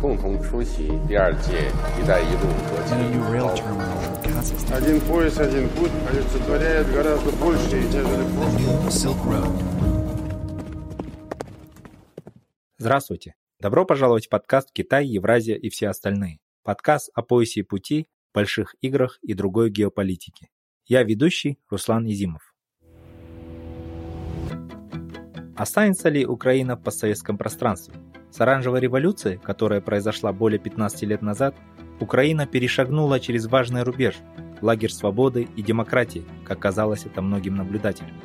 共同出席第二届“一带一路”国际 and a new rail 高 terminal in Kazakhstan, Один пояс, один путь олицетворяет гораздо больше, нежели the просто. new Silk Road. Здравствуйте! Добро пожаловать в подкаст «Китай, Евразия и все остальные». Подкаст о поясе и пути, больших играх и другой геополитике. Я ведущий Руслан Изимов. Останется ли Украина в постсоветском пространстве? С оранжевой революцией, которая произошла более 15 лет назад, Украина перешагнула через важный рубеж – лагерь свободы и демократии, как казалось это многим наблюдателям.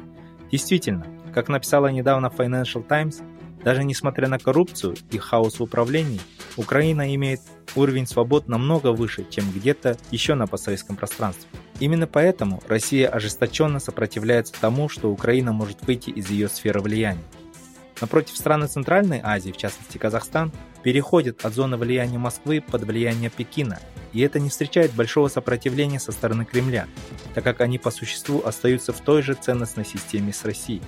Действительно, как написала недавно Financial Times, даже несмотря на коррупцию и хаос в управлении, Украина имеет уровень свобод намного выше, чем где-то еще на постсоветском пространстве. Именно поэтому Россия ожесточенно сопротивляется тому, что Украина может выйти из ее сферы влияния. Напротив, страны Центральной Азии, в частности Казахстан, переходят от зоны влияния Москвы под влияние Пекина, и это не встречает большого сопротивления со стороны Кремля, так как они по существу остаются в той же ценностной системе с Россией.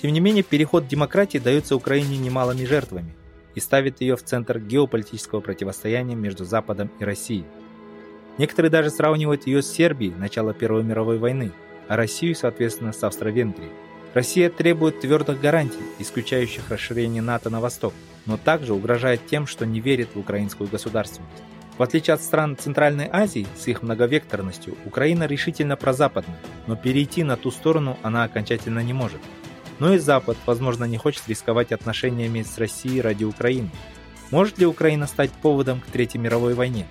Тем не менее, переход демократии дается Украине немалыми жертвами и ставит ее в центр геополитического противостояния между Западом и Россией. Некоторые даже сравнивают ее с Сербией начала Первой мировой войны, а Россию, соответственно, с Австро-Венгрией. Россия требует твердых гарантий, исключающих расширение НАТО на восток, но также угрожает тем, что не верит в украинскую государственность. В отличие от стран Центральной Азии с их многовекторностью, Украина решительно прозападна, но перейти на ту сторону она окончательно не может. Но и Запад, возможно, не хочет рисковать отношениями с Россией ради Украины. Может ли Украина стать поводом к Третьей мировой войне?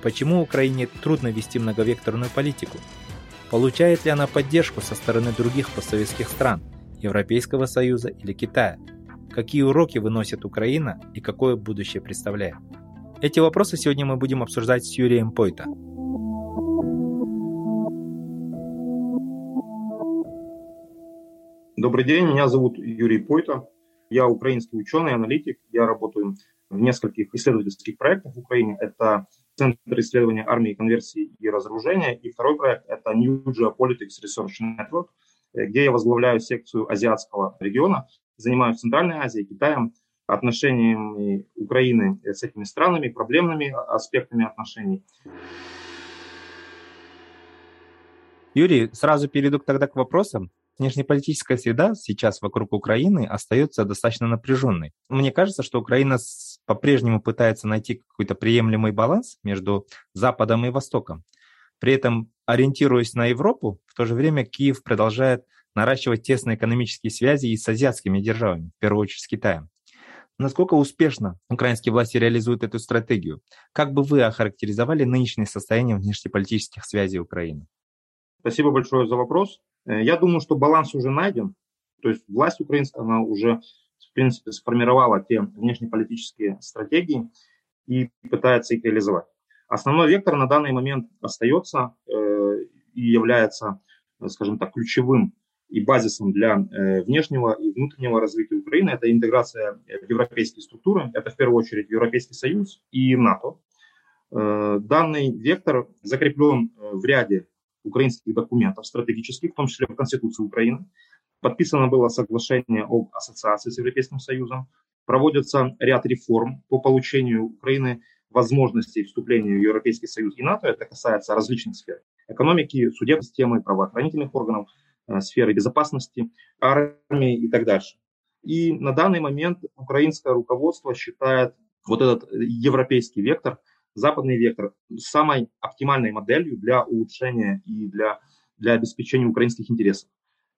Почему Украине трудно вести многовекторную политику? Получает ли она поддержку со стороны других постсоветских стран, Европейского Союза или Китая? Какие уроки выносит Украина и какое будущее представляет? Эти вопросы сегодня мы будем обсуждать с Юрием Пойта. Добрый день, меня зовут Юрий Пойто. Я украинский ученый, аналитик. Я работаю в нескольких исследовательских проектах в Украине. Это Центр исследования армии, конверсии и разоружения. И второй проект – это New Geopolitics Research Network, где я возглавляю секцию азиатского региона. Занимаюсь Центральной Азией, Китаем, отношениями Украины с этими странами, проблемными аспектами отношений. Юрий, сразу перейду тогда к вопросам. Внешнеполитическая среда сейчас вокруг Украины остается достаточно напряженной. Мне кажется, что Украина по-прежнему пытается найти какой-то приемлемый баланс между Западом и Востоком. При этом, ориентируясь на Европу, в то же время Киев продолжает наращивать тесные экономические связи и с азиатскими державами, в первую очередь с Китаем. Насколько успешно украинские власти реализуют эту стратегию? Как бы вы охарактеризовали нынешнее состояние внешнеполитических связей Украины? Спасибо большое за вопрос. Э, Я думаю, что баланс уже найден. То есть власть украинская, она уже, в принципе, сформировала те внешнеполитические стратегии и пытается их реализовать. Основной вектор на данный момент остается э, и является, э, скажем так, ключевым и базисом для э, внешнего и внутреннего развития Украины. Это интеграция в европейские структуры. Это в первую очередь Европейский Союз и НАТО. Э, Данный вектор закреплен э, в ряде украинских документов стратегических, в том числе в Конституции Украины. Подписано было соглашение об ассоциации с Европейским Союзом. Проводится ряд реформ по получению Украины возможностей вступления в Европейский Союз и НАТО. Это касается различных сфер. Экономики, судебной системы, правоохранительных органов, э, сферы безопасности, армии и так дальше. И на данный момент украинское руководство считает вот этот европейский вектор – западный вектор самой оптимальной моделью для улучшения и для, для обеспечения украинских интересов.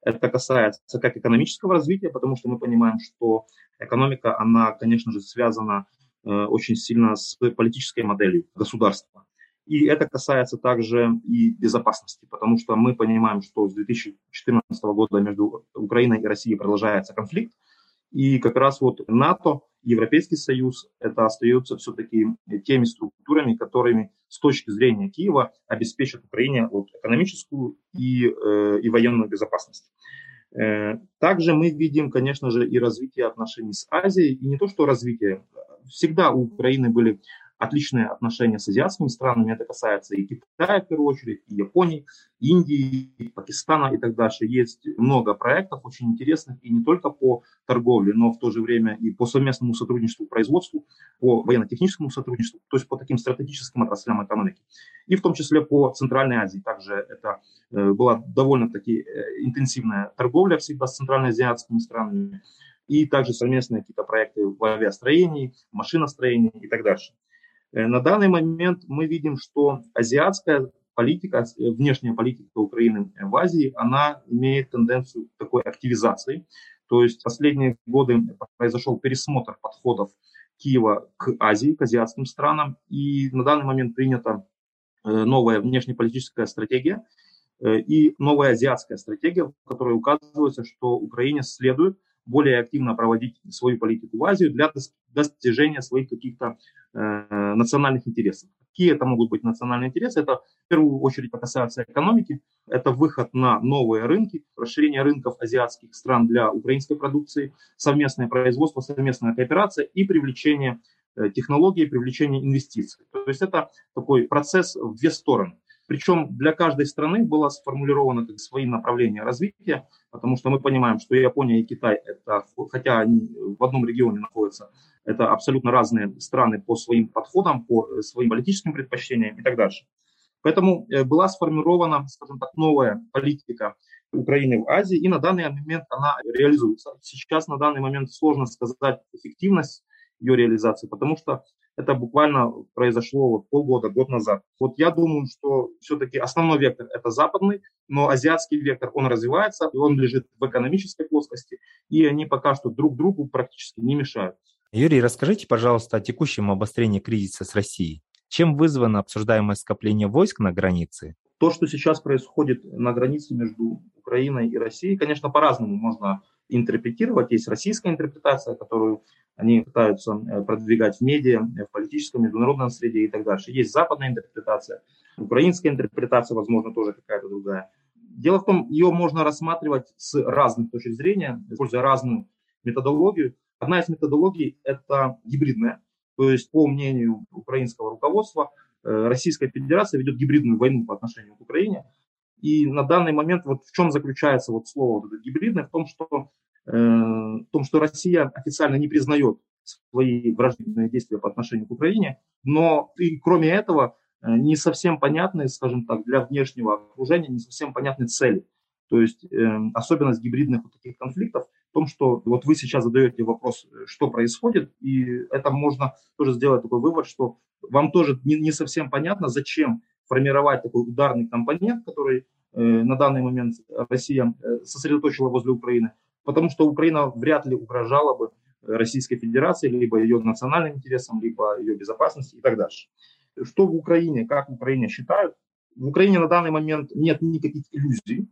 Это касается как экономического развития, потому что мы понимаем, что экономика, она, конечно же, связана э, очень сильно с политической моделью государства. И это касается также и безопасности, потому что мы понимаем, что с 2014 года между Украиной и Россией продолжается конфликт, и как раз вот НАТО, Европейский Союз, это остается все-таки теми структурами, которыми с точки зрения Киева обеспечат Украине вот экономическую и, э, и военную безопасность. Э, также мы видим, конечно же, и развитие отношений с Азией, и не то, что развитие. Всегда у Украины были отличные отношения с азиатскими странами. Это касается и Китая в первую очередь, и Японии, Индии, и Пакистана и так дальше. Есть много проектов очень интересных и не только по торговле, но в то же время и по совместному сотрудничеству, производству, по военно-техническому сотрудничеству, то есть по таким стратегическим отраслям экономики. И в том числе по Центральной Азии. Также это э, была довольно-таки э, интенсивная торговля всегда с центральноазиатскими странами и также совместные какие-то проекты в авиастроении, машиностроении и так дальше. Э, на данный момент мы видим, что азиатская политика, э, внешняя политика Украины в Азии, она имеет тенденцию такой активизации. То есть последние годы произошел пересмотр подходов Киева к Азии, к азиатским странам, и на данный момент принята э, новая внешнеполитическая стратегия и новая азиатская стратегия, в которой указывается, что Украине следует более активно проводить свою политику в Азию для достижения своих каких-то э, национальных интересов. Какие это могут быть национальные интересы? Это в первую очередь касается экономики, это выход на новые рынки, расширение рынков азиатских стран для украинской продукции, совместное производство, совместная кооперация и привлечение э, технологий, привлечение инвестиций. То есть это такой процесс в две стороны. Причем для каждой страны было сформулировано как свои направления развития, потому что мы понимаем, что Япония и Китай, это, хотя они в одном регионе находятся, это абсолютно разные страны по своим подходам, по своим политическим предпочтениям и так дальше. Поэтому э, была сформирована, скажем так, новая политика Украины в Азии, и на данный момент она реализуется. Сейчас на данный момент сложно сказать эффективность ее реализации, потому что это буквально произошло вот полгода, год назад. Вот я думаю, что все-таки основной вектор это западный, но азиатский вектор, он развивается, и он лежит в экономической плоскости, и они пока что друг другу практически не мешают. Юрий, расскажите, пожалуйста, о текущем обострении кризиса с Россией. Чем вызвано обсуждаемое скопление войск на границе? То, что сейчас происходит на границе между Украиной и Россией, конечно, по-разному можно интерпретировать. Есть российская интерпретация, которую они пытаются э, продвигать в медиа, в политическом, международном среде и так дальше. Есть западная интерпретация, украинская интерпретация, возможно, тоже какая-то другая. Дело в том, ее можно рассматривать с разных точек зрения, используя разную методологию. Одна из методологий – это гибридная. То есть, по мнению украинского руководства, э, Российская Федерация ведет гибридную войну по отношению к Украине. И на данный момент вот в чем заключается вот слово вот это гибридное, в том, что Э, в том, что Россия официально не признает свои враждебные действия по отношению к Украине, но и кроме этого э, не совсем понятны, скажем так, для внешнего окружения, не совсем понятны цели. То есть э, особенность гибридных вот таких конфликтов том, что вот вы сейчас задаете вопрос, что происходит, и это можно тоже сделать такой вывод, что вам тоже не, не совсем понятно, зачем формировать такой ударный компонент, который э, на данный момент Россия э, сосредоточила возле Украины, потому что Украина вряд ли угрожала бы Российской Федерации, либо ее национальным интересам, либо ее безопасности и так дальше. Что в Украине, как в Украине считают? В Украине на данный момент нет никаких иллюзий,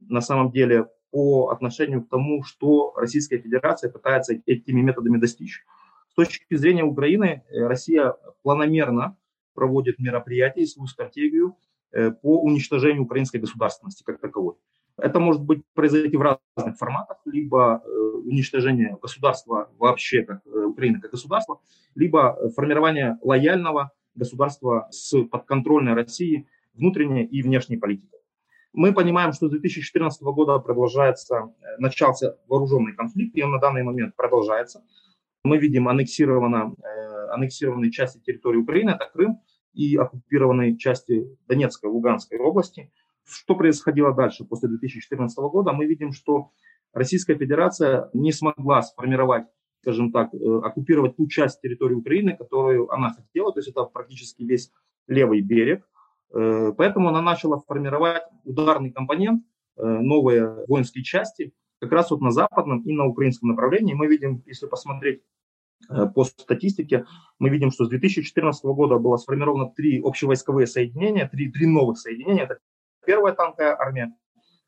на самом деле, по отношению к тому, что Российская Федерация пытается этими методами достичь. С точки зрения Украины, э, Россия планомерно проводит мероприятия и свою стратегию э, по уничтожению украинской государственности как таковой. Это может быть произойти в разных форматах, либо э, уничтожение государства вообще, как Украины как государства, либо формирование лояльного государства с подконтрольной России внутренней и внешней политикой. Мы понимаем, что с 2014 года продолжается, э, начался вооруженный конфликт, и он на данный момент продолжается. Мы видим аннексировано, аннексированные части территории Украины, это Крым, и оккупированные части Донецкой Луганской области – что происходило дальше после 2014 года? Мы видим, что Российская Федерация не смогла сформировать, скажем так, э, оккупировать ту часть территории Украины, которую она хотела, то есть это практически весь левый берег. Э, поэтому она начала формировать ударный компонент, э, новые воинские части, как раз вот на западном и на украинском направлении. Мы видим, если посмотреть по статистике, мы видим, что с 2014 года было сформировано три общевойсковые соединения, три, три новых соединения. Это первая танковая армия,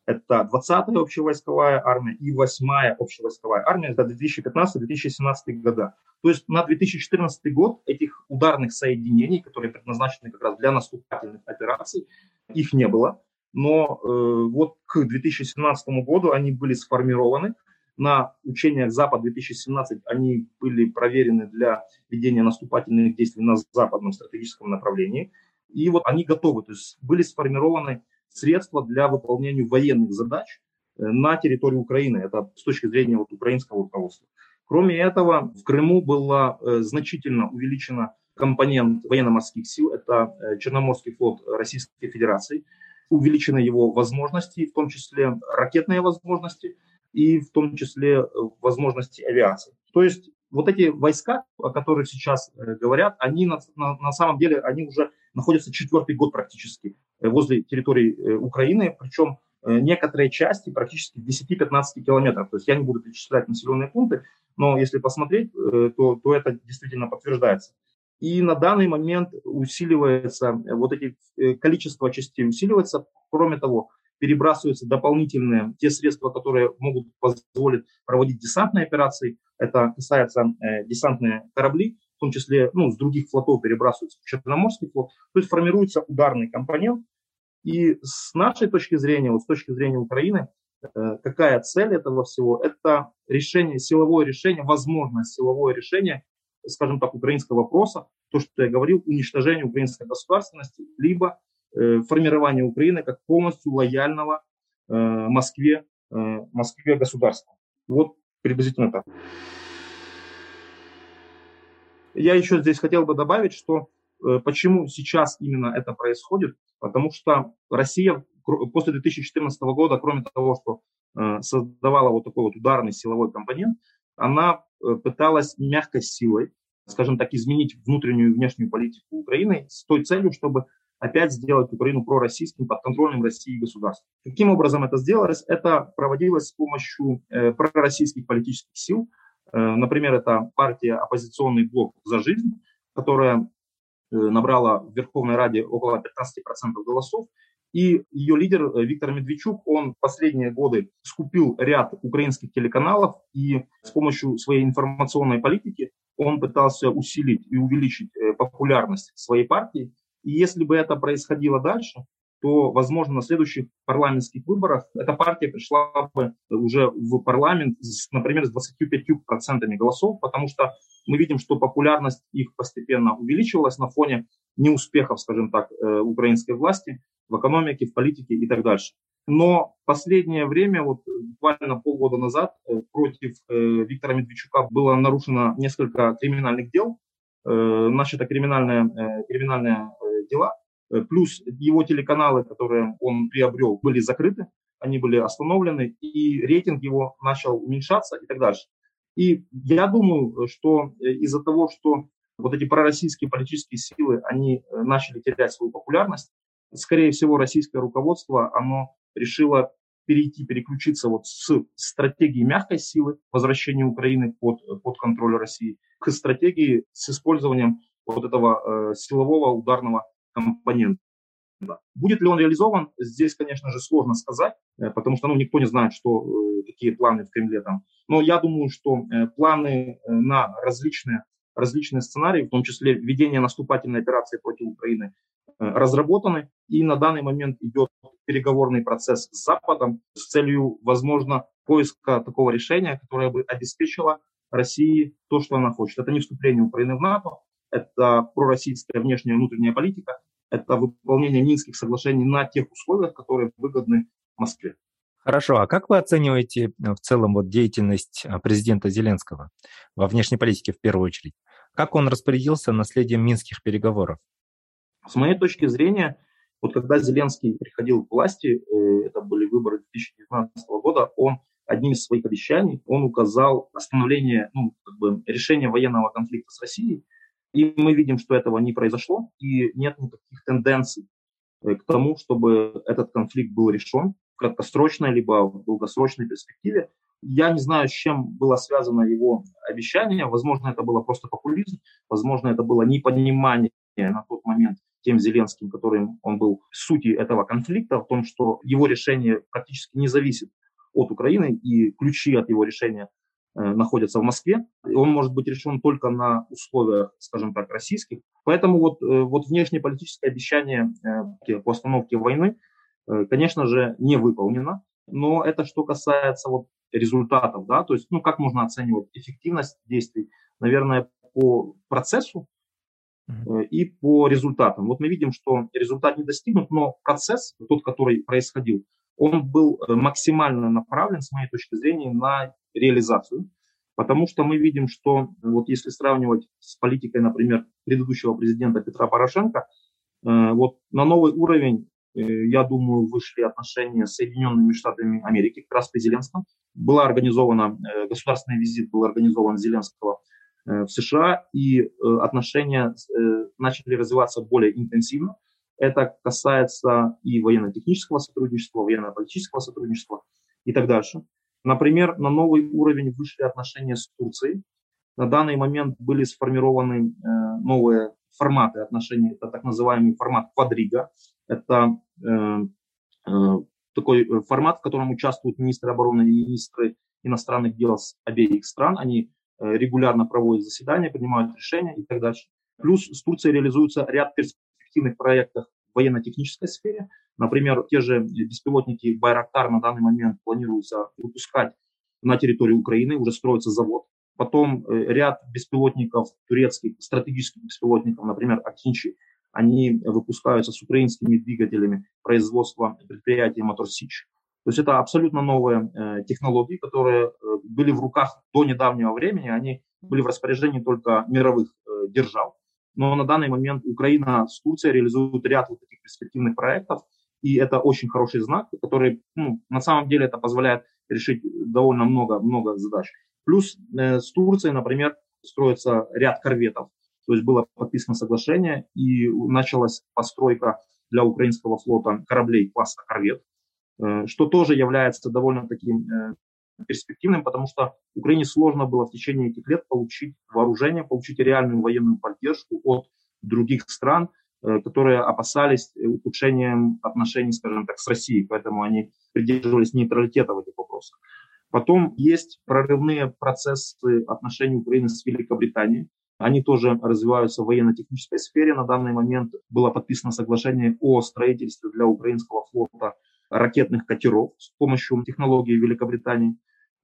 это 20-я общевойсковая армия и 8-я общевойсковая армия за 2015-2017 года. То есть на 2014 год этих ударных соединений, которые предназначены как раз для наступательных операций, их не было. Но э, вот к 2017 году они были сформированы. на учениях Запад-2017 они были проверены для ведения наступательных действий на западном стратегическом направлении. И вот они готовы, то есть были сформированы средства для выполнения военных задач э, на территории Украины. Это с точки зрения вот украинского руководства. Кроме этого, в Крыму была э, значительно увеличена компонент военно-морских сил, это э, Черноморский флот Российской Федерации, увеличены его возможности, в том числе ракетные возможности и в том числе возможности авиации. То есть вот эти войска, о которых сейчас говорят, они на, на, на самом деле они уже находятся четвертый год практически возле территории Украины, причем Э, некоторые части практически 10-15 километров. То есть я не буду перечислять населенные пункты, но если посмотреть, э, то, то это действительно подтверждается. И на данный момент усиливается, э, вот эти количество частей усиливается. Кроме того, перебрасываются дополнительные те средства, которые могут позволить проводить десантные операции. Это касается э, десантные корабли, в том числе ну, с других флотов перебрасываются в Черноморский флот. То есть формируется ударный компонент, и с нашей точки зрения, вот с точки зрения Украины, э, какая цель этого всего? Это решение, силовое решение, возможность силовое решение, скажем так, украинского вопроса, то, что я говорил, уничтожение украинской государственности, либо э, формирование Украины как полностью лояльного э, Москве, Москве государства. Вот приблизительно так. Я еще здесь хотел бы добавить, что Э, почему сейчас именно это происходит? Потому что Россия после 2014 года, кроме того, что э, создавала вот такой вот ударный силовой компонент, она э, пыталась мягкой силой, скажем так, изменить внутреннюю и внешнюю политику Украины с той целью, чтобы опять сделать Украину пророссийским, подконтрольным России государством. Каким образом это сделалось? Это проводилось с помощью пророссийских политических сил. Э, например, это партия «Оппозиционный блок за жизнь», которая Э, набрала в Верховной Раде около 15% голосов. И ее лидер э, Виктор Медведчук, он последние годы скупил ряд украинских телеканалов и с помощью своей информационной политики он пытался усилить и увеличить популярность своей партии. И если бы это происходило дальше, то, возможно, на следующих парламентских выборах эта партия пришла бы уже в парламент, например, с 25% голосов, потому что мы видим, что популярность их постепенно увеличивалась на фоне неуспехов, скажем так, э, украинской власти в экономике, в политике и так дальше. Но последнее время, вот буквально полгода назад, э, против э, Виктора Медведчука было нарушено несколько криминальных дел, начато криминальные, криминальные дела, плюс его телеканалы, которые он приобрел, были закрыты, они были остановлены, и рейтинг его начал уменьшаться и так дальше. И я думаю, что э, из-за того, что вот эти пророссийские политические силы, они э, начали терять свою популярность, скорее всего, российское руководство, оно решило перейти, переключиться вот с стратегии мягкой силы, возвращения Украины под, под контроль России, к стратегии с использованием вот этого э, силового ударного компонента. Будет ли он реализован, здесь, конечно же, сложно сказать, э, потому что ну, никто не знает, что, э, какие планы в Кремле там. Но я думаю, что э, планы на различные, различные сценарии, в том числе введение наступательной операции против Украины, разработаны. И на данный момент идет переговорный процесс с Западом с целью, возможно, поиска такого решения, которое бы обеспечило России то, что она хочет. Это не вступление Украины в НАТО, это пророссийская внешняя и внутренняя политика, это выполнение Минских соглашений на тех условиях, которые выгодны Москве. Хорошо, а как вы оцениваете э, в целом вот деятельность э, президента Зеленского во внешней политике в первую очередь? Как он распорядился наследием минских переговоров? С моей точки зрения, вот когда Зеленский приходил к власти, э, это были выборы 2019 года, он одним из своих обещаний, он указал остановление, ну, как бы решение военного конфликта с Россией, и мы видим, что этого не произошло, и нет никаких тенденций э, к тому, чтобы этот конфликт был решен в краткосрочной либо в долгосрочной перспективе. Я не знаю, с чем было связано его обещание. Возможно, это было просто популизм, возможно, это было непонимание на тот момент тем Зеленским, которым он был сути этого конфликта, в том, что его решение практически не зависит от Украины, и ключи от его решения Э, находятся в Москве, он может быть решен только на условиях, скажем так, российских. Поэтому вот, э, вот внешнеполитическое обещание э, по остановке войны, конечно же, не выполнено. Но это что касается вот результатов, да, то есть, ну, как можно оценивать эффективность действий, наверное, по процессу и по результатам. Вот мы видим, что результат не достигнут, но процесс, тот, который происходил, он был максимально направлен, с моей точки зрения, на реализацию. Потому что мы видим, что вот если сравнивать с политикой, например, предыдущего президента Петра Порошенко, э, вот на новый уровень, я думаю, вышли отношения с Соединенными Штатами Америки, как раз при Зеленском. Была организована, государственный визит был организован Зеленского Э, в США, и э, отношения э, начали развиваться более интенсивно. Это касается и военно-технического сотрудничества, военно-политического сотрудничества и так дальше. Например, на новый уровень вышли отношения с Турцией. На данный момент были сформированы новые форматы отношений. Это так называемый формат квадрига. Это такой формат, в котором участвуют министры обороны и министры иностранных дел с обеих стран. Они Э, регулярно проводят заседания, принимают решения и так дальше. Плюс с Турцией реализуется ряд перспективных проектов военно-технической сфере. Например, те же беспилотники Байрактар на данный момент планируется выпускать на территории Украины, уже строится завод. Потом э, ряд беспилотников турецких, стратегических беспилотников, например, Акинчи, они выпускаются с украинскими двигателями производства предприятия Моторсич. То есть это абсолютно новые э, технологии, которые э, были в руках до недавнего времени, они были в распоряжении только мировых э, держав. Но на данный момент Украина с Турцией реализуют ряд вот таких перспективных проектов, и это очень хороший знак, который ну, на самом деле это позволяет решить довольно много, много задач. Плюс э, с Турцией, например, строится ряд корветов. То есть было подписано соглашение и началась постройка для украинского флота кораблей класса корвет. Э, что тоже является довольно таким э, перспективным, потому что Украине сложно было в течение этих лет получить вооружение, получить реальную военную поддержку от других стран, э, которые опасались ухудшением отношений, скажем так, с Россией, поэтому они придерживались нейтралитета в этих вопросах. Потом есть прорывные процессы отношений Украины с Великобританией. Они тоже развиваются в военно-технической сфере. На данный момент было подписано соглашение о строительстве для украинского флота ракетных катеров с помощью технологии Великобритании.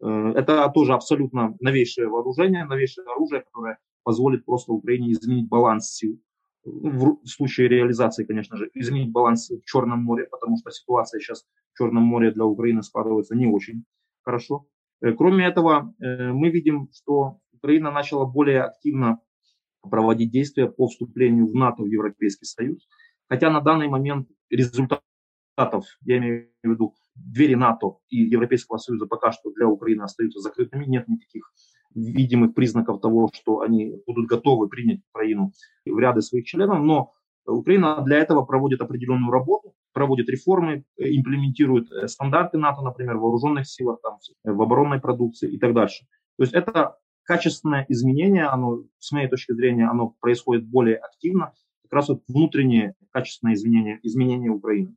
Э, это тоже абсолютно новейшее вооружение, новейшее оружие, которое позволит просто Украине изменить баланс сил. В случае реализации, конечно же, изменить баланс в Черном море, потому что ситуация сейчас в Черном море для Украины складывается не очень хорошо. Э, кроме этого, э, мы видим, что Украина начала более активно проводить действия по вступлению в НАТО, в Европейский Союз. Хотя на данный момент результат Штатов, я имею в виду двери НАТО и Европейского Союза пока что для Украины остаются закрытыми. Нет никаких видимых признаков того, что они будут готовы принять Украину в ряды своих членов. Но Украина для этого проводит определенную работу, проводит реформы, имплементирует э, стандарты НАТО, например, в вооруженных силах, там, в оборонной продукции и так дальше. То есть это качественное изменение, оно, с моей точки зрения, оно происходит более активно, как раз вот внутреннее качественное изменение, изменение Украины.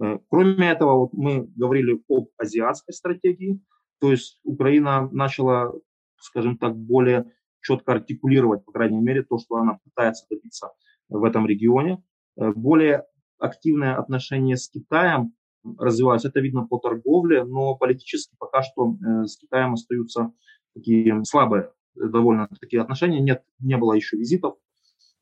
Э, кроме этого, вот мы говорили об азиатской стратегии, то есть Украина начала, скажем так, более четко артикулировать, по крайней мере, то, что она пытается добиться в этом регионе. Э, более активное отношение с Китаем развиваются. Это видно по торговле, но политически пока что э, с Китаем остаются такие слабые довольно такие отношения. Нет, не было еще визитов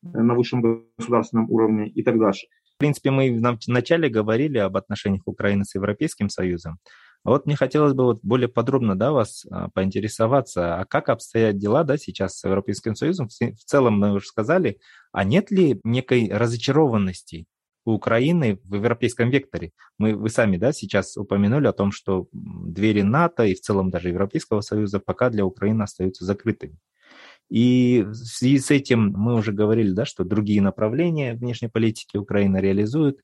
на высшем государственном уровне и так дальше. В принципе, мы в начале говорили об отношениях Украины с Европейским Союзом. А вот мне хотелось бы вот более подробно да, вас а, поинтересоваться, а как обстоят дела да, сейчас с Европейским Союзом? В целом мы уже сказали, а нет ли некой разочарованности у Украины в европейском векторе? Мы, вы сами да, сейчас упомянули о том, что двери НАТО и в целом даже Европейского Союза пока для Украины остаются закрытыми. И в связи с этим мы уже говорили, да, что другие направления внешней политики Украина реализует.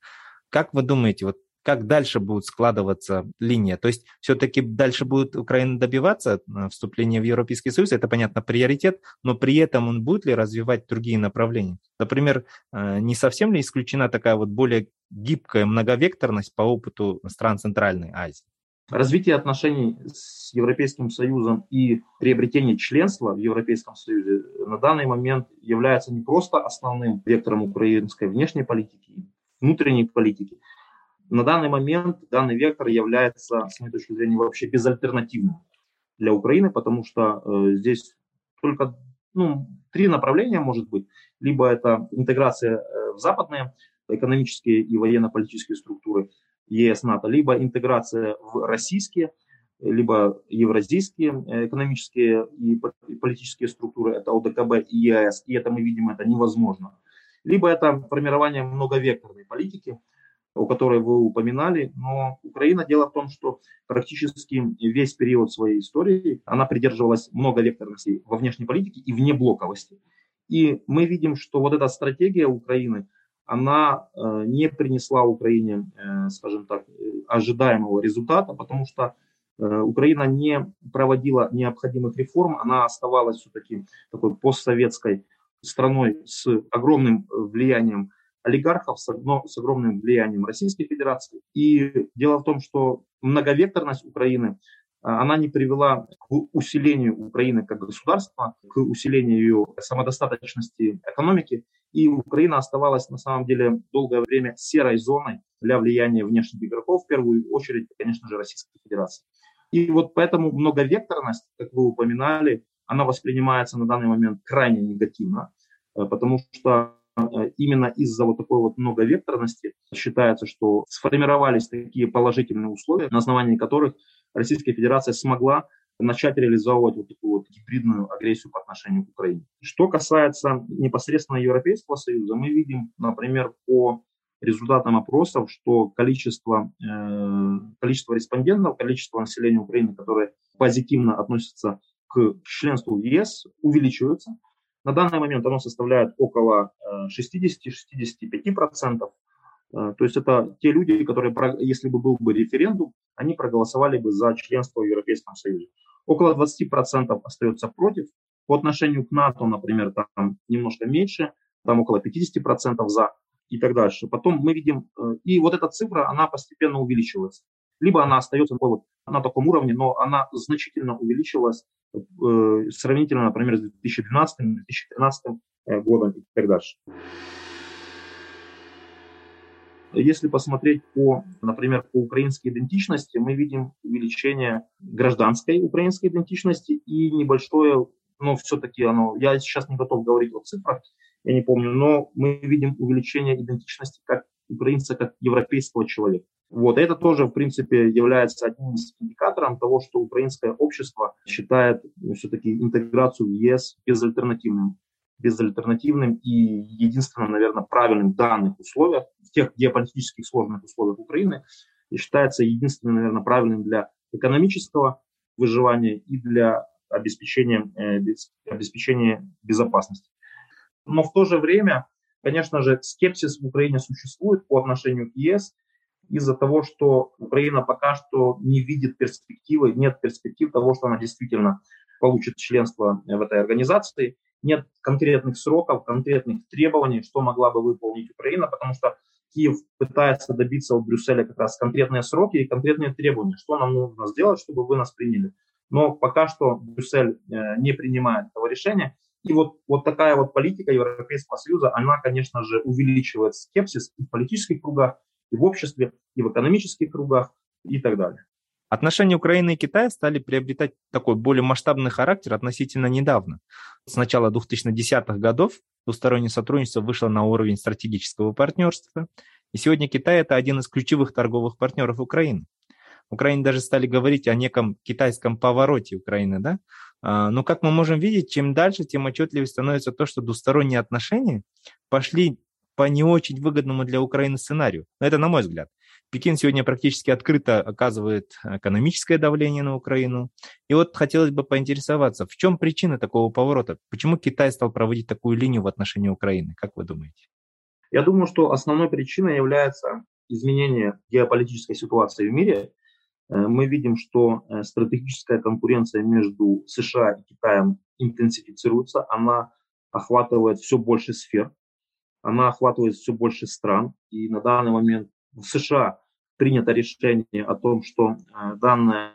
Как вы думаете, вот как дальше будет складываться линия? То есть все-таки дальше будет Украина добиваться э, вступления в Европейский Союз, это, понятно, приоритет, но при этом он будет ли развивать другие направления? Например, э, не совсем ли исключена такая вот более гибкая многовекторность по опыту стран Центральной Азии? Развитие отношений с Европейским Союзом и приобретение членства в Европейском Союзе на данный момент является не просто основным вектором украинской внешней политики, внутренней политики, На данный момент данный вектор является, с моей точки зрения, вообще безальтернативным для Украины, потому что э, здесь только ну, три направления может быть. Либо это интеграция э, в западные экономические и военно-политические структуры ЕС, НАТО, либо интеграция в российские, либо евразийские э, экономические и политические структуры, это ОДКБ и ЕАЭС, и это мы видим, это невозможно. Либо это формирование многовекторной политики, о которой вы упоминали, но Украина, дело в том, что практически весь период своей истории она придерживалась многовекторности во внешней политике и вне блоковости. И мы видим, что вот эта стратегия Украины, она э, не принесла Украине, э, скажем так, ожидаемого результата, потому что э, Украина не проводила необходимых реформ, она оставалась все-таки такой постсоветской страной с огромным влиянием олигархов с, с огромным влиянием Российской Федерации. И дело в том, что многовекторность Украины, она не привела к усилению Украины как государства, к усилению ее самодостаточности экономики. И Украина оставалась на самом деле долгое время серой зоной для влияния внешних игроков, в первую очередь, конечно же, Российской Федерации. И вот поэтому многовекторность, как вы упоминали, она воспринимается на данный момент крайне негативно, э, потому что Э, именно из-за вот такой вот многовекторности считается, что сформировались такие положительные условия, на основании которых Российская Федерация смогла начать реализовывать вот такую вот гибридную агрессию по отношению к Украине. Что касается непосредственно Европейского Союза, мы видим, например, по результатам опросов, что количество, э, количество респондентов, количество населения Украины, которое позитивно относится к членству в ЕС, увеличивается. На данный момент оно составляет около 60-65%. Э, то есть это те люди, которые, если бы был бы референдум, они проголосовали бы за членство в Европейском Союзе. Около 20% остается против. По отношению к НАТО, например, там немножко меньше, там около 50% за и так дальше. Потом мы видим, э, и вот эта цифра, она постепенно увеличивается. Либо она остается вот на таком уровне, но она значительно увеличилась Э, сравнительно, например, с 2012-2013 э, годом и так дальше. Если посмотреть по, например, по украинской идентичности, мы видим увеличение гражданской украинской идентичности и небольшое, но все-таки оно, я сейчас не готов говорить о цифрах, я не помню, но мы видим увеличение идентичности как украинца, как европейского человека. Вот, это тоже, в принципе, является одним из индикаторов того, что украинское общество считает ну, все-таки интеграцию в ЕС безальтернативным, безальтернативным и единственным, наверное, правильным в данных условиях, в тех геополитических сложных условиях Украины, и считается единственным, наверное, правильным для экономического выживания и для обеспечения, э, обеспечения безопасности. Но в то же время, конечно же, скепсис в Украине существует по отношению к ЕС, из-за того, что Украина пока что не видит перспективы, нет перспектив того, что она действительно получит членство в этой организации, нет конкретных сроков, конкретных требований, что могла бы выполнить Украина, потому что Киев пытается добиться от Брюсселя как раз конкретные сроки и конкретные требования, что нам нужно сделать, чтобы вы нас приняли. Но пока что Брюссель э, не принимает этого решения. И вот, вот такая вот политика Европейского Союза, она, конечно же, увеличивает скепсис и в политических кругах, и в обществе, и в экономических кругах и так далее. Отношения Украины и Китая стали приобретать такой более масштабный характер относительно недавно. С начала 2010-х годов двустороннее сотрудничество вышло на уровень стратегического партнерства, и сегодня Китай – это один из ключевых торговых партнеров Украины. В Украине даже стали говорить о неком китайском повороте Украины, да? А, но, как мы можем видеть, чем дальше, тем отчетливее становится то, что двусторонние отношения пошли по не очень выгодному для Украины сценарию. Но это на мой взгляд. Пекин сегодня практически открыто оказывает экономическое давление на Украину. И вот хотелось бы поинтересоваться, в чем причина такого поворота? Почему Китай стал проводить такую линию в отношении Украины? Как вы думаете? Я думаю, что основной причиной является изменение геополитической ситуации в мире. Э, мы видим, что э, стратегическая конкуренция между США и Китаем интенсифицируется, она охватывает все больше сфер она охватывает все больше стран. И на данный момент в США принято решение о том, что э, данное,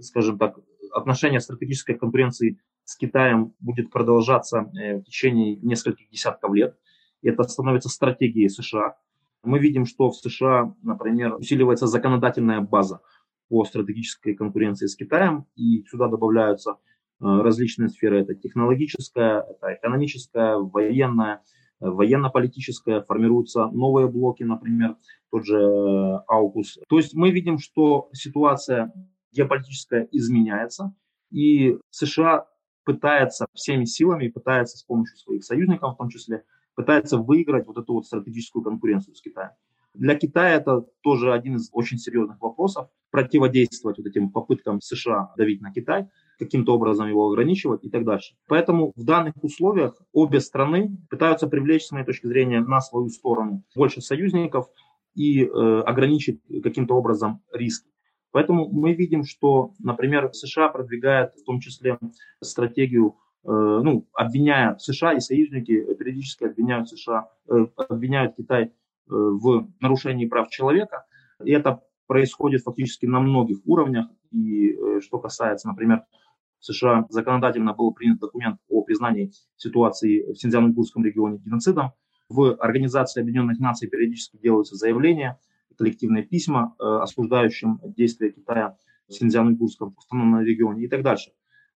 скажем так, отношение стратегической конкуренции с Китаем будет продолжаться э, в течение нескольких десятков лет. И это становится стратегией США. Мы видим, что в США, например, усиливается законодательная база по стратегической конкуренции с Китаем, и сюда добавляются э, различные сферы. Это технологическая, это экономическая, военная, военно-политическая. Формируются новые блоки, например, тот же Аукус. То есть мы видим, что ситуация геополитическая изменяется, и США пытается всеми силами, пытается с помощью своих союзников в том числе, пытается выиграть вот эту вот стратегическую конкуренцию с Китаем. Для Китая это тоже один из очень серьезных вопросов. Противодействовать вот этим попыткам США давить на Китай, каким-то образом его ограничивать и так дальше. Поэтому в данных условиях обе страны пытаются привлечь, с моей точки зрения, на свою сторону больше союзников и э, ограничить каким-то образом риски. Поэтому мы видим, что, например, США продвигает в том числе стратегию, э, ну, обвиняя США и союзники, периодически обвиняют США, э, обвиняют Китай э, в нарушении прав человека. И это происходит фактически на многих уровнях. И что касается, например, США законодательно был принят документ о признании ситуации в Синьцзян-Уйгурском регионе геноцидом. В Организации Объединенных Наций периодически делаются заявления – коллективные письма, э, осуждающим действия Китая в Синьцзян-Уйгурском автономном регионе и так дальше.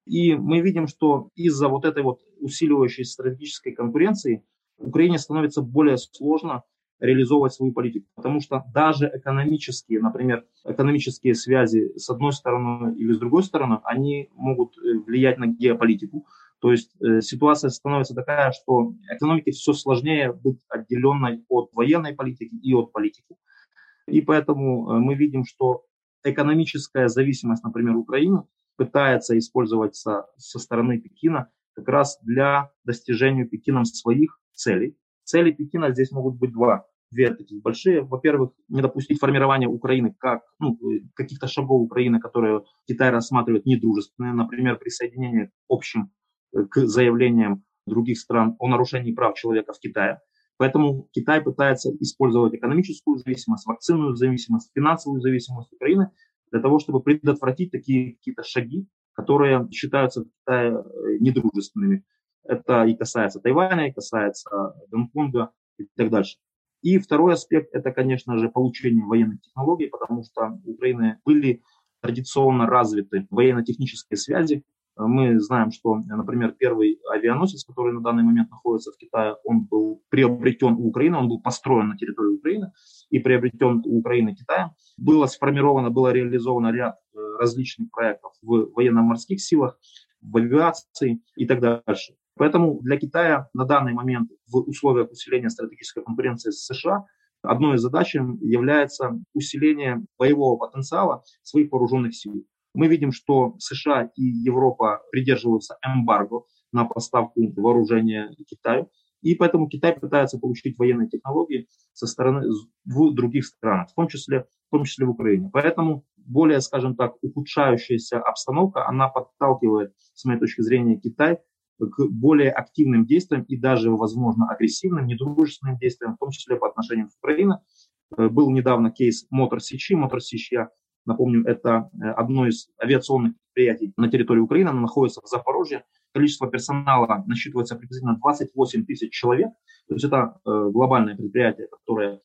И мы видим, что из-за вот этой вот усиливающейся стратегической конкуренции Украине становится более сложно реализовывать свою политику, потому что даже экономические, например, экономические связи с одной стороны или с другой стороны, они могут э, влиять на геополитику. То есть э, ситуация становится такая, что экономике все сложнее быть отделенной от военной политики и от политики. И поэтому э, мы видим, что экономическая зависимость, например, Украины пытается использоваться со стороны Пекина как раз для достижения Пекином своих целей. Цели Пекина здесь могут быть два. Две таких большие. Во-первых, не допустить формирования Украины как ну, э, каких-то шагов Украины, которые Китай рассматривает недружественные, например, присоединение общим э, к заявлениям других стран о нарушении прав человека в Китае. Поэтому Китай пытается использовать экономическую зависимость, вакцинную зависимость, финансовую зависимость Украины для того, чтобы предотвратить такие какие-то шаги, которые считаются в Китае э, недружественными. Это и касается Тайваня, и касается Гонконга и так дальше. И второй аспект – это, конечно же, получение военных технологий, потому что у Украины были традиционно развиты военно-технические связи мы знаем, что, например, первый авианосец, который на данный момент находится в Китае, он был приобретен у Украины, он был построен на территории Украины и приобретен у Украины Китаем. Было сформировано, было реализовано ряд э, различных проектов в военно-морских силах, в авиации и так дальше. Поэтому для Китая на данный момент в условиях усиления стратегической конкуренции с США одной из задач является усиление боевого потенциала своих вооруженных сил. Мы видим, что США и Европа придерживаются эмбарго на поставку вооружения Китаю. И поэтому Китай пытается получить военные технологии со стороны в других странах, в том числе, в том числе в Украине. Поэтому более, скажем так, ухудшающаяся обстановка, она подталкивает, с моей точки зрения, Китай к более активным действиям и даже, возможно, агрессивным, недружественным действиям, в том числе по отношению к Украине. Э, был недавно кейс Мотор Сичи. Мотор Сич я Напомню, это э, одно из авиационных предприятий на территории Украины, оно находится в Запорожье. Количество персонала насчитывается приблизительно 28 тысяч человек. То есть это э, глобальное предприятие, которое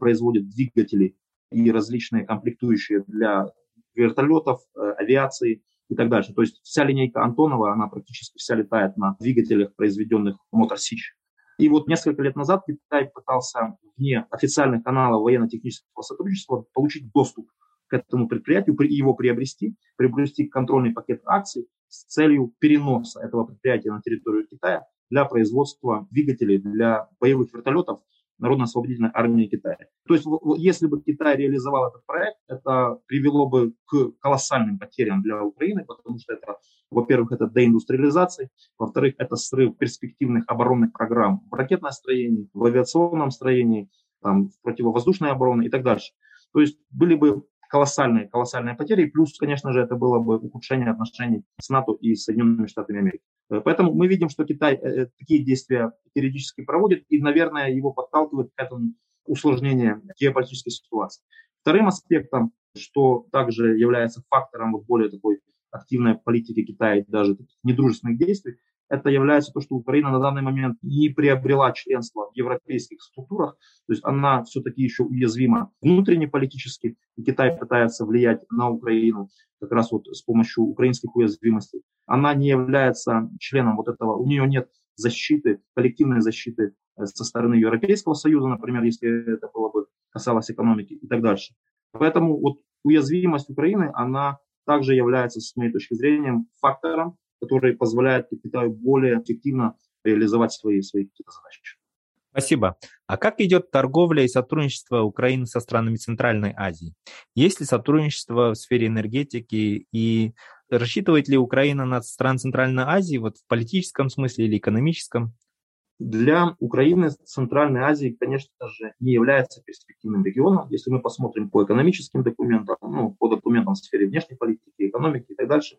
производит двигатели и различные комплектующие для вертолетов, авиации и так дальше. То есть вся линейка Антонова, она практически вся летает на двигателях, произведенных Мотор Сич. И вот несколько лет назад Китай пытался вне официальных каналов военно-технического сотрудничества получить доступ к этому предприятию, его приобрести, приобрести контрольный пакет акций с целью переноса этого предприятия на территорию Китая для производства двигателей для боевых вертолетов Народно-освободительной армии Китая. То есть, если бы Китай реализовал этот проект, это привело бы к колоссальным потерям для Украины, потому что это, во-первых, это деиндустриализация, во-вторых, это срыв перспективных оборонных программ в ракетном строении, в авиационном строении, там, в противовоздушной обороне и так дальше. То есть были бы колоссальные, колоссальные потери. И плюс, конечно же, это было бы ухудшение отношений с НАТО и Соединенными Штатами Америки. Э, поэтому мы видим, что Китай э, э, такие действия периодически проводит, и, наверное, его подталкивает к этому усложнению геополитической ситуации. Вторым аспектом, что также является фактором вот более такой активной политики Китая и даже недружественных действий, это является то, что Украина на данный момент не приобрела членство в европейских структурах, то есть она все-таки еще уязвима внутренне политически, и Китай пытается влиять на Украину как раз вот с помощью украинских уязвимостей. Она не является членом вот этого, у нее нет защиты, коллективной защиты э, со стороны Европейского Союза, например, если это было бы касалось экономики и так дальше. Поэтому вот уязвимость Украины, она также является, с моей точки зрения, фактором, который позволяет Китаю более эффективно реализовать свои, свои какие-то задачи. Спасибо. А как идет торговля и сотрудничество Украины со странами Центральной Азии? Есть ли сотрудничество в сфере энергетики и рассчитывает ли Украина на стран Центральной Азии вот в политическом смысле или экономическом? Для Украины Центральная Азия, конечно же, не является перспективным регионом. Если мы посмотрим по экономическим документам, ну, по документам в сфере внешней политики, экономики и так дальше,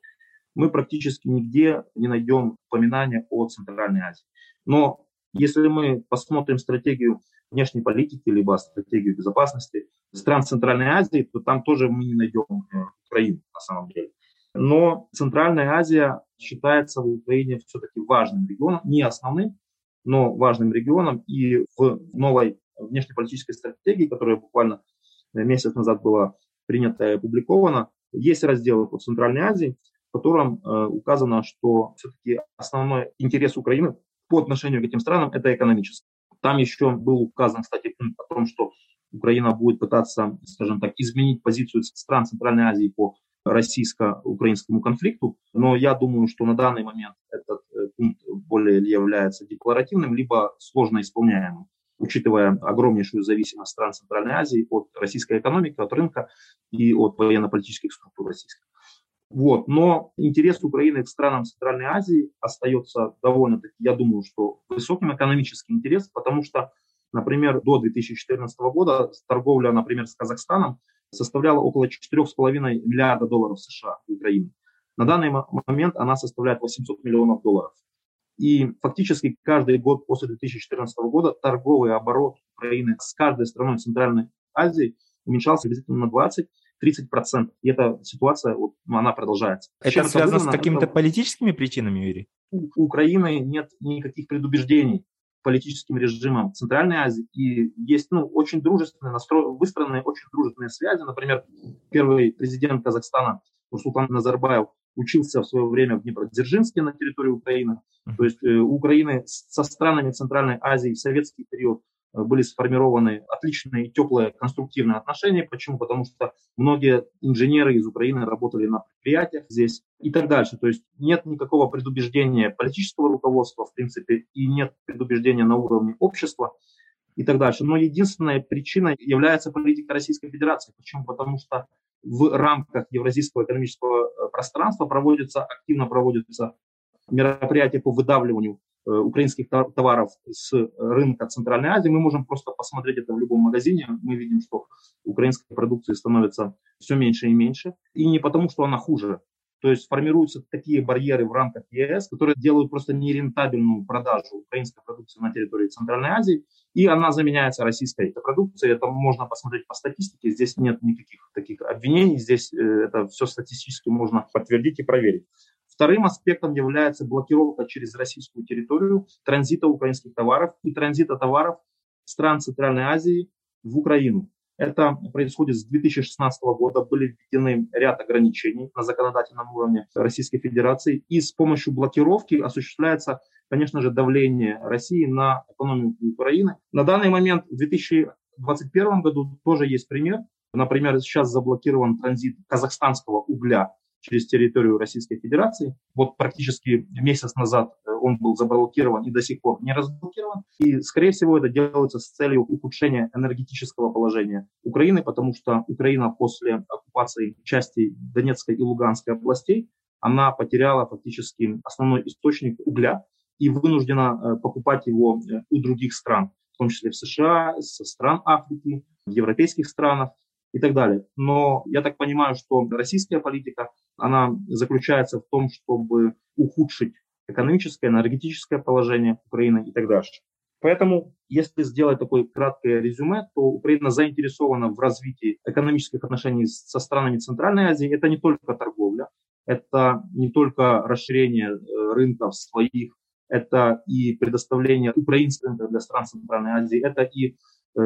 мы практически нигде не найдем упоминания о Центральной Азии. Но если мы посмотрим стратегию внешней политики, либо стратегию безопасности стран Центральной Азии, то там тоже мы не найдем э, Украину на самом деле. Но Центральная Азия считается в Украине все-таки важным регионом, не основным, но важным регионом. И в новой внешнеполитической стратегии, которая буквально месяц назад была принята и опубликована, есть раздел по Центральной Азии, в котором э, указано, что все-таки основной интерес Украины по отношению к этим странам – это экономический. Там еще был указан, кстати, пункт о том, что Украина будет пытаться, скажем так, изменить позицию стран Центральной Азии по российско-украинскому конфликту. Но я думаю, что на данный момент этот э, пункт более является декларативным, либо сложно исполняемым учитывая огромнейшую зависимость стран Центральной Азии от российской экономики, от рынка и от военно-политических структур российских. Вот. Но интерес Украины к странам Центральной Азии остается довольно-таки, я думаю, что высоким экономический интерес, потому что, например, до 2014 года торговля, например, с Казахстаном составляла около 4,5 миллиарда долларов США Украине. На данный момент она составляет 800 миллионов долларов. И фактически каждый год после 2014 года торговый оборот Украины с каждой страной Центральной Азии уменьшался приблизительно на 20 30%. И эта ситуация, вот, она продолжается. Это Чем связано это с какими-то это... политическими причинами, Юрий? У Украины нет никаких предубеждений политическим режимом Центральной Азии. И есть ну, очень дружественные, настро... выстроенные очень дружественные связи. Например, первый президент Казахстана Нурсултан Назарбаев учился в свое время в Днепродзержинске на территории Украины. То есть э, у Украины со странами Центральной Азии в советский период были сформированы отличные, теплые, конструктивные отношения. Почему? Потому что многие инженеры из Украины работали на предприятиях здесь и так дальше. То есть нет никакого предубеждения политического руководства, в принципе, и нет предубеждения на уровне общества и так дальше. Но единственная причина является политика Российской Федерации. Почему? Потому что в рамках Евразийского экономического э, пространства проводятся, активно проводятся мероприятия по выдавливанию Э, украинских товаров с рынка Центральной Азии. Мы можем просто посмотреть это в любом магазине. Мы видим, что украинской продукции становится все меньше и меньше. И не потому, что она хуже. То есть формируются такие барьеры в рамках ЕС, которые делают просто нерентабельную продажу украинской продукции на территории Центральной Азии, и она заменяется российской продукцией. Это можно посмотреть по статистике. Здесь нет никаких таких обвинений. Здесь э, это все статистически можно подтвердить и проверить. Вторым аспектом является блокировка через российскую территорию транзита украинских товаров и транзита товаров стран Центральной Азии в Украину. Это происходит с 2016 года. Были введены ряд ограничений на законодательном уровне Российской Федерации. И с помощью блокировки осуществляется, конечно же, давление России на экономику Украины. На данный момент в 2021 году тоже есть пример. Например, сейчас заблокирован транзит казахстанского угля через территорию Российской Федерации. Вот практически месяц назад э, он был заблокирован и до сих пор не разблокирован. И, скорее всего, это делается с целью ухудшения энергетического положения Украины, потому что Украина после оккупации части Донецкой и Луганской областей, она потеряла фактически основной источник угля и вынуждена э, покупать его э, у других стран, в том числе в США, со стран Африки, в европейских странах и так далее. Но я так понимаю, что российская политика, она заключается в том, чтобы ухудшить экономическое, энергетическое положение Украины и так дальше. Поэтому, если сделать такое краткое резюме, то Украина заинтересована в развитии экономических отношений со странами Центральной Азии. Это не только торговля, это не только расширение э, рынков своих, это и предоставление украинского рынка для стран Центральной Азии, это и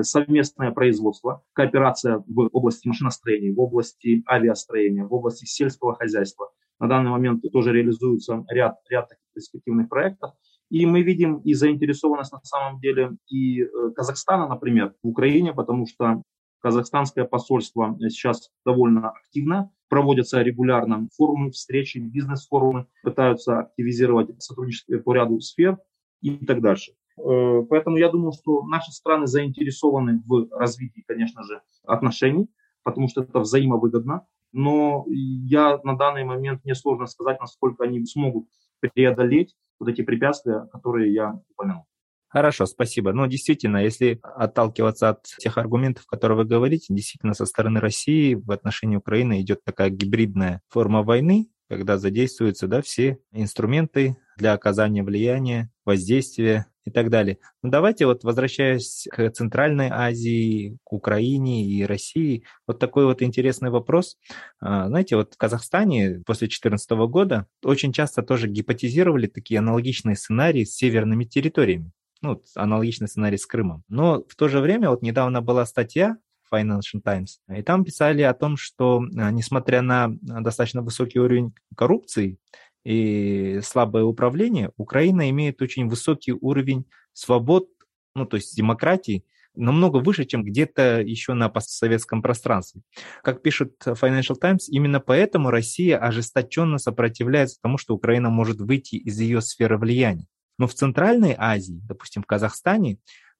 совместное производство, кооперация в области машиностроения, в области авиастроения, в области сельского хозяйства. На данный момент тоже реализуется ряд, ряд таких перспективных проектов. И мы видим и заинтересованность на самом деле и э, Казахстана, например, в Украине, потому что казахстанское посольство сейчас довольно активно, проводятся регулярно форумы, встречи, бизнес-форумы, пытаются активизировать сотрудничество по ряду сфер и так дальше. Э, поэтому я думаю, что наши страны заинтересованы в развитии, конечно же, отношений, потому что это взаимовыгодно. Но я на данный момент мне сложно сказать, насколько они смогут преодолеть вот эти препятствия, которые я упомянул. Хорошо, спасибо. Но действительно, если отталкиваться от тех аргументов, которые вы говорите, действительно со стороны России в отношении Украины идет такая гибридная форма войны, когда задействуются да, все инструменты для оказания влияния, воздействия и так далее. Но давайте вот возвращаясь к Центральной Азии, к Украине и России, вот такой вот интересный вопрос. А, знаете, вот в Казахстане после 2014 года очень часто тоже гипотезировали такие аналогичные сценарии с северными территориями. Ну, аналогичный сценарий с Крымом. Но в то же время, вот недавно была статья Financial Times. И там писали о том, что а, несмотря на достаточно высокий уровень коррупции и слабое управление, Украина имеет очень высокий уровень свобод, ну то есть демократии, намного выше, чем где-то еще на постсоветском пространстве. Как пишет Financial Times, именно поэтому Россия ожесточенно сопротивляется тому, что Украина может выйти из ее сферы влияния. Но в Центральной Азии, допустим, в Казахстане,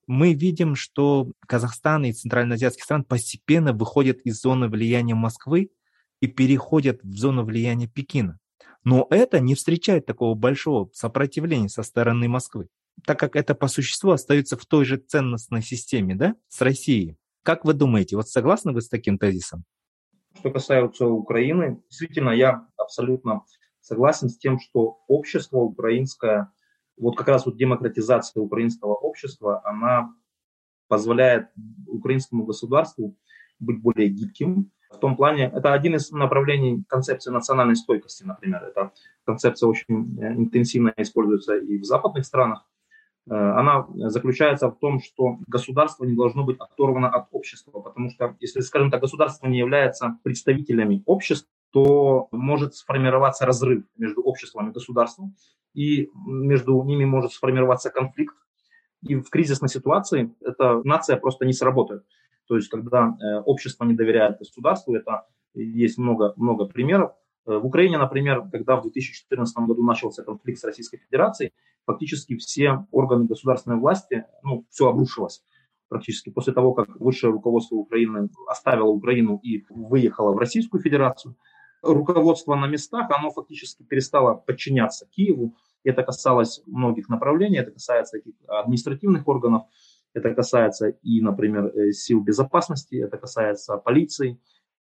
мы видим, что Казахстан и центральноазиатские страны постепенно выходят из зоны влияния Москвы и переходят в зону влияния Пекина. Но это не встречает такого большого сопротивления со стороны Москвы, так как это по существу остается в той же ценностной системе, да, с Россией. Как вы думаете, вот согласны вы с таким тезисом? Что касается Украины, действительно, я абсолютно согласен с тем, что общество украинское вот как раз вот демократизация украинского общества, она позволяет украинскому государству быть более гибким. В том плане, это один из направлений концепции национальной стойкости, например. Эта концепция очень э, интенсивно используется и в западных странах. Э, она заключается в том, что государство не должно быть оторвано от общества, потому что, если, скажем так, государство не является представителями общества, то может сформироваться разрыв между обществом и государством, и между ними может сформироваться конфликт. И в кризисной ситуации эта нация просто не сработает. То есть, когда э, общество не доверяет государству, это есть много, много примеров. Э, в Украине, например, когда в 2014 году начался конфликт с Российской Федерацией, фактически все органы государственной власти, ну, все обрушилось практически после того, как высшее руководство Украины оставило Украину и выехало в Российскую Федерацию руководство на местах, оно фактически перестало подчиняться Киеву. Это касалось многих направлений, это касается административных органов, это касается и, например, э, сил безопасности, это касается полиции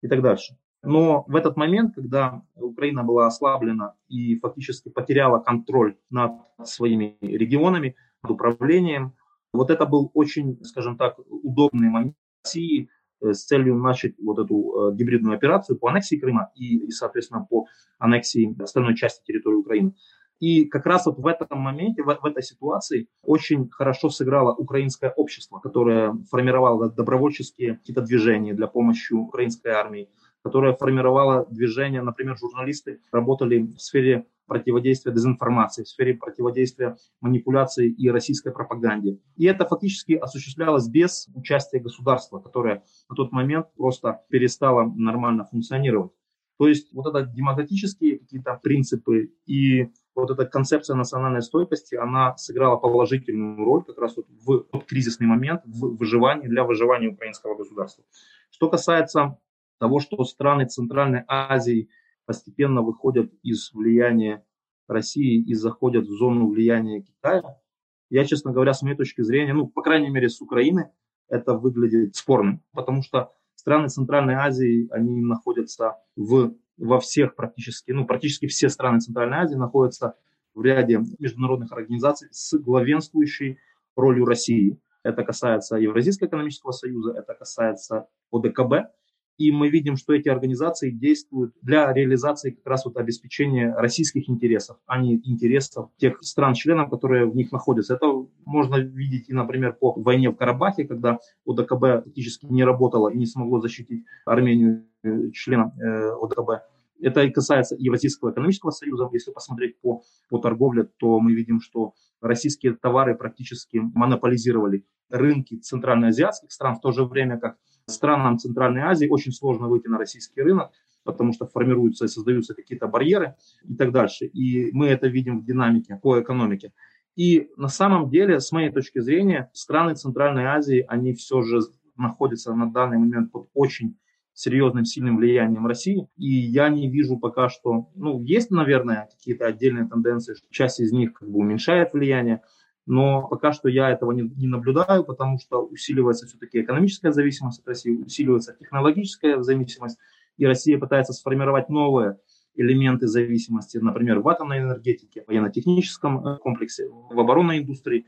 и так дальше. Но в этот момент, когда Украина была ослаблена и фактически потеряла контроль над своими регионами, над управлением, вот это был очень, скажем так, удобный момент России Э, с целью начать вот эту э, гибридную операцию по аннексии Крыма и, и, соответственно, по аннексии остальной части территории Украины. И как раз вот в этом моменте, в, в этой ситуации очень хорошо сыграло украинское общество, которое формировало добровольческие какие-то движения для помощи украинской армии, которое формировало движения, например, журналисты работали в сфере противодействия дезинформации, в сфере противодействия манипуляции и российской пропаганде. И это фактически осуществлялось без участия государства, которое на тот момент просто перестало нормально функционировать. То есть вот это демократические какие-то принципы и вот эта концепция национальной стойкости, она сыграла положительную роль как раз вот в кризисный момент в выживании, для выживания украинского государства. Что касается того, что страны Центральной Азии постепенно выходят из влияния России и заходят в зону влияния Китая. Я, честно говоря, с моей точки зрения, ну, по крайней мере, с Украины, это выглядит спорным, потому что страны Центральной Азии, они находятся в, во всех практически, ну, практически все страны Центральной Азии находятся в ряде международных организаций с главенствующей ролью России. Это касается Евразийского экономического союза, это касается ОДКБ, И мы видим, что эти организации действуют для реализации как раз вот обеспечения российских интересов, а не интересов тех стран-членов, которые в них находятся. Это можно видеть и, например, по войне в Карабахе, когда ОДКБ фактически не работало и не смогло защитить Армению э, членам э, ОДКБ. Это и касается Евразийского экономического союза. Если посмотреть по, по торговле, то мы видим, что российские товары практически монополизировали рынки центральноазиатских стран, в то же время как странам Центральной Азии очень сложно выйти на российский рынок, потому что формируются и создаются какие-то барьеры и так дальше. И мы это видим в динамике по экономике. И на самом деле, с моей точки зрения, страны Центральной Азии, они все же находятся на данный момент под очень серьезным, сильным влиянием России. И я не вижу пока что, ну, есть, наверное, какие-то отдельные тенденции, что часть из них как бы уменьшает влияние, но пока что я этого не, не наблюдаю, потому что усиливается все-таки экономическая зависимость от России, усиливается технологическая зависимость, и Россия пытается сформировать новые элементы зависимости, например, в атомной энергетике, в военно-техническом э, комплексе, в оборонной индустрии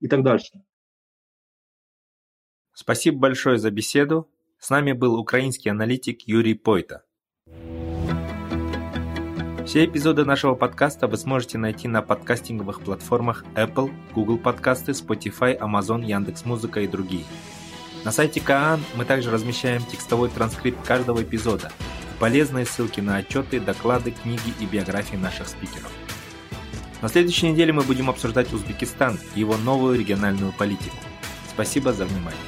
и так дальше. Спасибо большое за беседу. С нами был украинский аналитик Юрий Пойта. Все эпизоды нашего подкаста вы сможете найти на подкастинговых платформах Apple, Google подкасты, Spotify, Amazon, Яндекс.Музыка и другие. На сайте Каан мы также размещаем текстовой транскрипт каждого эпизода полезные ссылки на отчеты, доклады, книги и биографии наших спикеров. На следующей неделе мы будем обсуждать Узбекистан и его новую региональную политику. Спасибо за внимание.